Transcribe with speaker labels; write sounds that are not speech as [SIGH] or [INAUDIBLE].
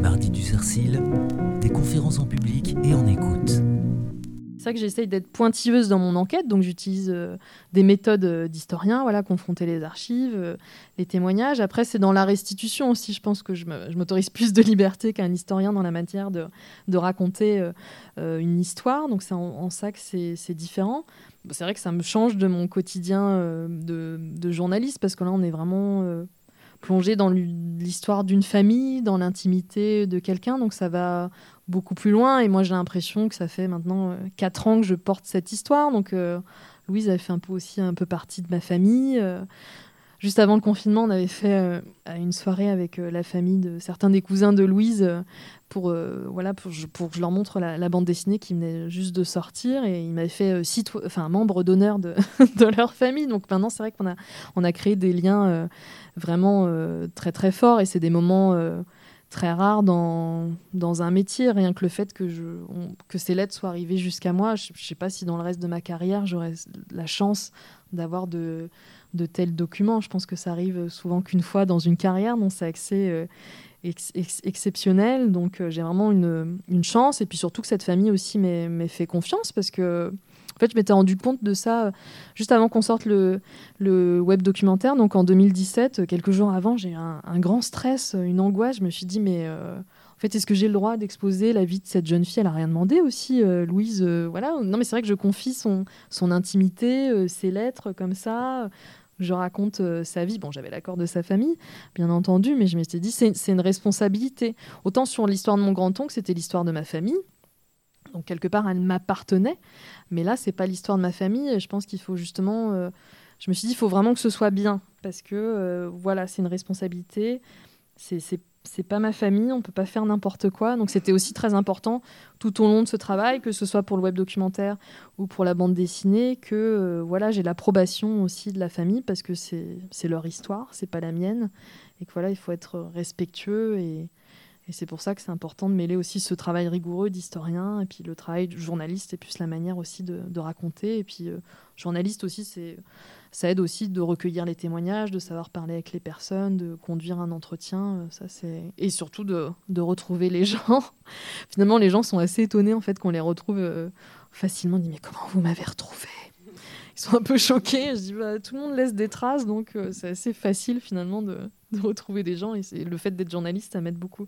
Speaker 1: mardis du Cercil, des conférences en public et en écoute.
Speaker 2: C'est ça que j'essaye d'être pointilleuse dans mon enquête, donc j'utilise euh, des méthodes euh, d'historien, voilà, confronter les archives, euh, les témoignages. Après, c'est dans la restitution aussi, je pense que je m'autorise [LAUGHS] plus de liberté qu'un historien dans la matière de, de raconter une histoire, donc c'est en, ça que c'est différent. C'est vrai que ça me change de mon quotidien de, journaliste, parce que là, on est vraiment plongé dans l'histoire d'une famille, dans l'intimité de quelqu'un, donc ça va beaucoup plus loin. Et moi, j'ai l'impression que ça fait maintenant euh, quatre ans que je porte cette histoire. Donc, euh, Louise avait fait un peu aussi un peu partie de ma famille. Euh, juste avant le confinement, on avait fait une soirée avec la famille de certains des cousins de Louise pour, voilà, pour, que je leur montre la, bande dessinée qui venait juste de sortir. Et ils m'avaient fait membre d'honneur de, [LAUGHS] de, leur famille. Donc maintenant, c'est vrai qu'on a, on a créé des liens vraiment très très forts. Et c'est des moments très rare dans, un métier. Rien que le fait que, je, que ces lettres soient arrivées jusqu'à moi, je ne sais pas si dans le reste de ma carrière, j'aurais la chance d'avoir de, de tels documents. Je pense que ça arrive souvent qu'une fois dans une carrière, donc c'est assez euh, exceptionnel. Donc euh, j'ai vraiment une, une, chance. Et puis surtout que cette famille aussi m'ait fait confiance parce que fait, je m'étais rendu compte de ça euh, juste avant qu'on sorte le, web documentaire. Donc en 2017, euh, quelques jours avant, j'ai eu un, grand stress, euh, une angoisse. Je me suis dit, mais en fait, est-ce que j'ai le droit d'exposer la vie de cette jeune fille? Elle a rien demandé aussi, Louise. voilà. Non, mais c'est vrai que je confie son, son intimité, ses lettres comme ça je raconte sa vie. Bon, j'avais l'accord de sa famille, bien entendu, mais je m'étais dit, c'est une responsabilité. Autant sur l'histoire de mon grand-oncle, c'était l'histoire de ma famille. Donc quelque part, elle m'appartenait. Mais là, c'est pas l'histoire de ma famille. Je pense qu'il faut justement. Euh, je me suis dit, il faut vraiment que ce soit bien. Parce que, euh, voilà, c'est une responsabilité. C'est pas ma famille. On peut pas faire n'importe quoi. Donc c'était aussi très important tout au long de ce travail, que ce soit pour le web documentaire ou pour la bande dessinée, que euh, voilà, j'ai l'approbation aussi de la famille parce que c'est leur histoire, c'est pas la mienne. Et que voilà, il faut être respectueux et et c'est pour ça que c'est important de mêler aussi ce travail rigoureux d'historien et puis le travail de journaliste et puis la manière aussi de, raconter. Et puis euh, journaliste aussi, ça aide aussi de recueillir les témoignages, de savoir parler avec les personnes, de conduire un entretien. Euh, ça c'est et surtout de, retrouver les [LAUGHS] gens. Finalement, les gens sont assez étonnés en fait qu'on les retrouve euh, facilement. On dit mais comment vous m'avez retrouvé ils sont un peu choqués. Je dis, bah, tout le monde laisse des traces, donc c'est assez facile finalement de, retrouver des gens. Et le fait d'être journaliste, ça m'aide beaucoup.